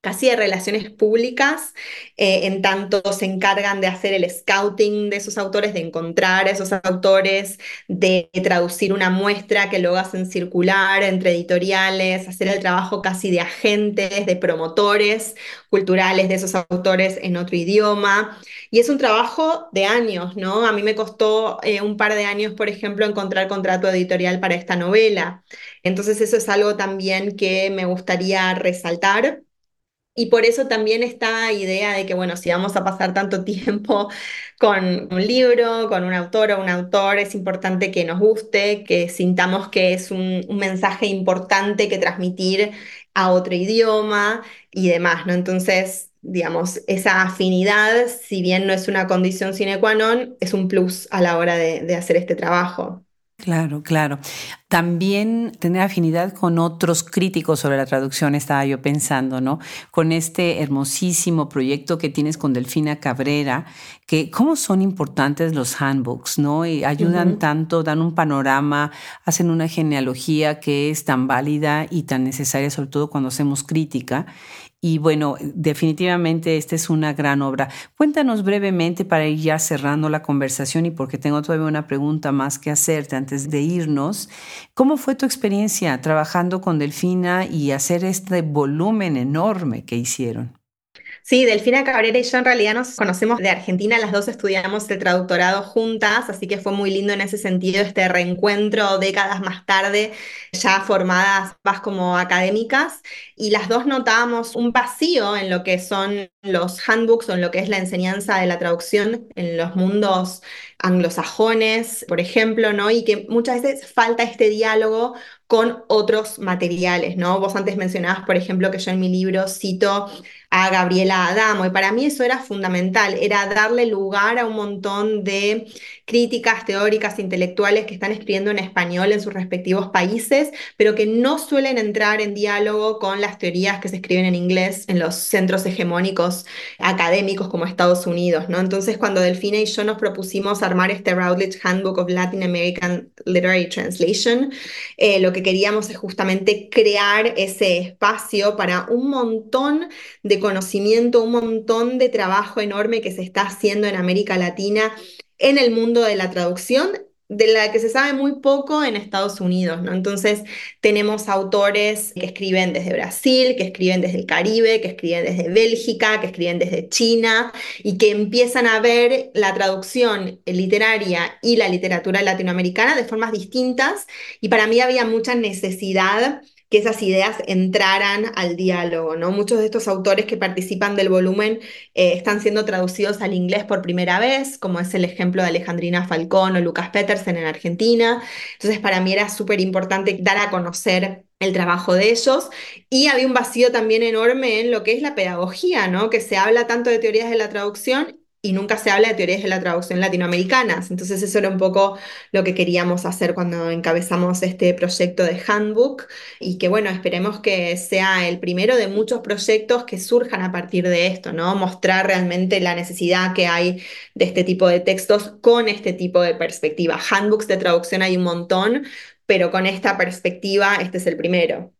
Speaker 2: casi de relaciones públicas, eh, en tanto se encargan de hacer el scouting de esos autores, de encontrar a esos autores, de traducir una muestra que luego hacen circular entre editoriales, hacer el trabajo casi de agentes, de promotores culturales de esos autores en otro idioma. Y es un trabajo de años, ¿no? A mí me costó eh, un par de años, por ejemplo, encontrar contrato editorial para esta novela. Entonces eso es algo también que me gustaría resaltar y por eso también esta idea de que, bueno, si vamos a pasar tanto tiempo con un libro, con un autor o un autor, es importante que nos guste, que sintamos que es un, mensaje importante que transmitir a otro idioma y demás, ¿no? Entonces, digamos, esa afinidad, si bien no es una condición sine qua non, es un plus a la hora de hacer este trabajo.
Speaker 1: Claro, claro. También tener afinidad con otros críticos sobre la traducción, estaba yo pensando, ¿no? Con este hermosísimo proyecto que tienes con Delfina Cabrera, que cómo son importantes los handbooks, ¿no? Y ayudan tanto, dan un panorama, hacen una genealogía que es tan válida y tan necesaria, sobre todo cuando hacemos crítica. Y bueno, definitivamente esta es una gran obra. Cuéntanos brevemente para ir ya cerrando la conversación y porque tengo todavía una pregunta más que hacerte antes de irnos. ¿Cómo fue tu experiencia trabajando con Delfina y hacer este volumen enorme que hicieron?
Speaker 2: Sí, Delfina Cabrera y yo en realidad nos conocemos de Argentina, las dos estudiamos el traductorado juntas, así que fue muy lindo en ese sentido este reencuentro décadas más tarde, ya formadas más como académicas, y las dos notábamos un vacío en lo que son los handbooks o en lo que es la enseñanza de la traducción en los mundos anglosajones, por ejemplo, ¿no? Y que muchas veces falta este diálogo con otros materiales, ¿no? Vos antes mencionabas, por ejemplo, que yo en mi libro cito a Gabriela Adamo. Y para mí eso era fundamental, era darle lugar a un montón de críticas teóricas, intelectuales que están escribiendo en español en sus respectivos países, pero que no suelen entrar en diálogo con las teorías que se escriben en inglés en los centros hegemónicos académicos como Estados Unidos. ¿no? Entonces, cuando Delfina y yo nos propusimos armar este Routledge Handbook of Latin American Literary Translation, eh, lo que queríamos es justamente crear ese espacio para un montón de conocimiento, un montón de trabajo enorme que se está haciendo en América Latina en el mundo de la traducción de la que se sabe muy poco en Estados Unidos, ¿no? Entonces tenemos autores que escriben desde Brasil, que escriben desde el Caribe, que escriben desde Bélgica, que escriben desde China y que empiezan a ver la traducción literaria y la literatura latinoamericana de formas distintas y para mí había mucha necesidad que esas ideas entraran al diálogo, ¿no? Muchos de estos autores que participan del volumen eh, están siendo traducidos al inglés por primera vez, como es el ejemplo de Alejandrina Falcón o Lucas Petersen en Argentina. Entonces, para mí era súper importante dar a conocer el trabajo de ellos y había un vacío también enorme en lo que es la pedagogía, ¿no? Que se habla tanto de teorías de la traducción y nunca se habla de teorías de la traducción latinoamericanas. Entonces eso era un poco lo que queríamos hacer cuando encabezamos este proyecto de Handbook y que bueno, esperemos que sea el primero de muchos proyectos que surjan a partir de esto, ¿no? Mostrar realmente la necesidad que hay de este tipo de textos con este tipo de perspectiva. Handbooks de traducción hay un montón, pero con esta perspectiva este es el primero.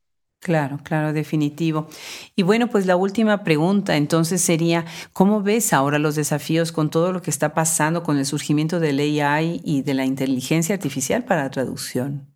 Speaker 1: Claro, claro, definitivo. Y bueno, pues la última pregunta entonces sería, ¿cómo ves ahora los desafíos con todo lo que está pasando con el surgimiento del AI y de la inteligencia artificial para la traducción?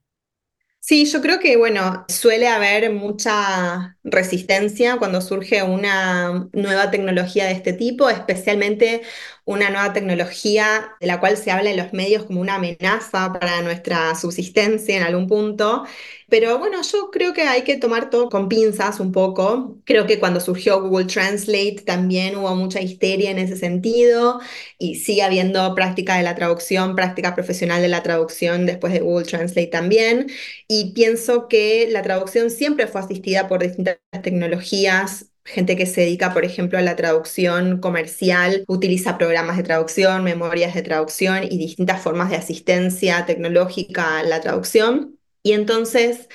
Speaker 2: Sí, yo creo que, bueno, suele haber mucha resistencia cuando surge una nueva tecnología de este tipo, especialmente una nueva tecnología de la cual se habla en los medios como una amenaza para nuestra subsistencia en algún punto. Pero bueno, yo creo que hay que tomar todo con pinzas un poco. Creo que cuando surgió Google Translate también hubo mucha histeria en ese sentido y sigue habiendo práctica de la traducción, práctica profesional de la traducción después de Google Translate también. Y pienso que la traducción siempre fue asistida por distintas tecnologías gente que se dedica, por ejemplo, a la traducción comercial, utiliza programas de traducción, memorias de traducción y distintas formas de asistencia tecnológica a la traducción. Y entonces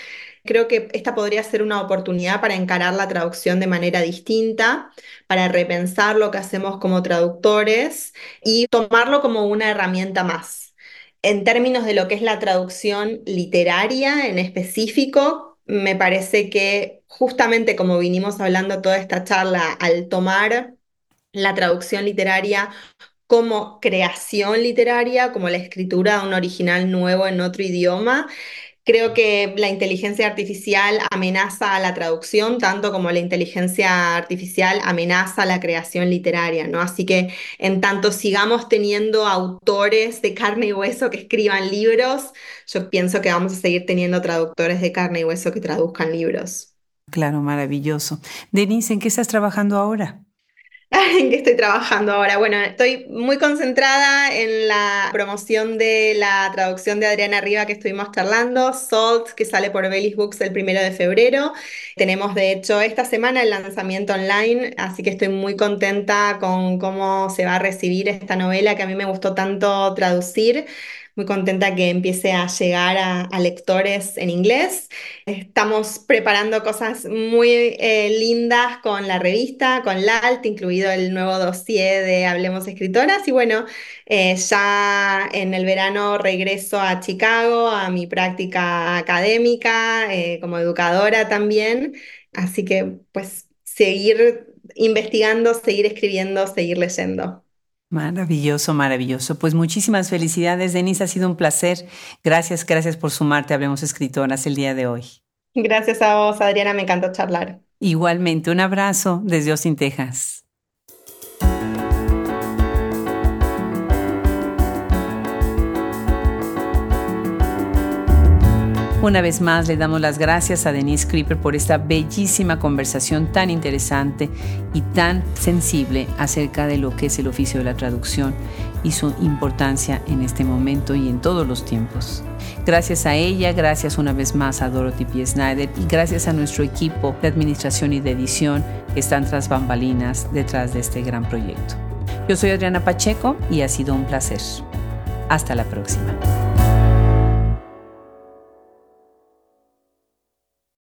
Speaker 2: creo que esta podría ser una oportunidad para encarar la traducción de manera distinta, para repensar lo que hacemos como traductores y tomarlo como una herramienta más. En términos de lo que es la traducción literaria en específico, me parece que justamente como vinimos hablando toda esta charla, al tomar la traducción literaria como creación literaria, como la escritura de un original nuevo en otro idioma, Creo que la inteligencia artificial amenaza a la traducción tanto como la inteligencia artificial amenaza la creación literaria, ¿no? Así que en tanto sigamos teniendo autores de carne y hueso que escriban libros, yo pienso que vamos a seguir teniendo traductores de carne y hueso que traduzcan libros.
Speaker 1: Claro, maravilloso. Denise, ¿en qué estás trabajando ahora?
Speaker 2: ¿En qué estoy trabajando ahora? Bueno, estoy muy concentrada en la promoción de la traducción de Adriana Riva que estuvimos charlando, Salt, que sale por Bellis Books el primero de febrero. Tenemos, de hecho, esta semana el lanzamiento online, así que estoy muy contenta con cómo se va a recibir esta novela que a mí me gustó tanto traducir muy contenta que empiece a llegar a, lectores en inglés. Estamos preparando cosas muy eh, lindas con la revista, con LALT, incluido el nuevo dossier de Hablemos Escritoras. Y bueno, eh, ya en el verano regreso a Chicago a mi práctica académica eh, como educadora también. Así que pues seguir investigando, seguir escribiendo, seguir leyendo.
Speaker 1: Maravilloso, maravilloso. Pues muchísimas felicidades, Denise. Ha sido un placer. Gracias, gracias por sumarte. Hablemos escritoras el día de hoy.
Speaker 2: Gracias a vos, Adriana. Me encantó charlar.
Speaker 1: Igualmente, un abrazo desde Austin, Texas. Una vez más le damos las gracias a Denise Creeper por esta bellísima conversación tan interesante y tan sensible acerca de lo que es el oficio de la traducción y su importancia en este momento y en todos los tiempos. Gracias a ella, gracias una vez más a Dorothy P. Snyder y gracias a nuestro equipo de administración y de edición que están tras bambalinas detrás de este gran proyecto. Yo soy Adriana Pacheco y ha sido un placer. Hasta la próxima.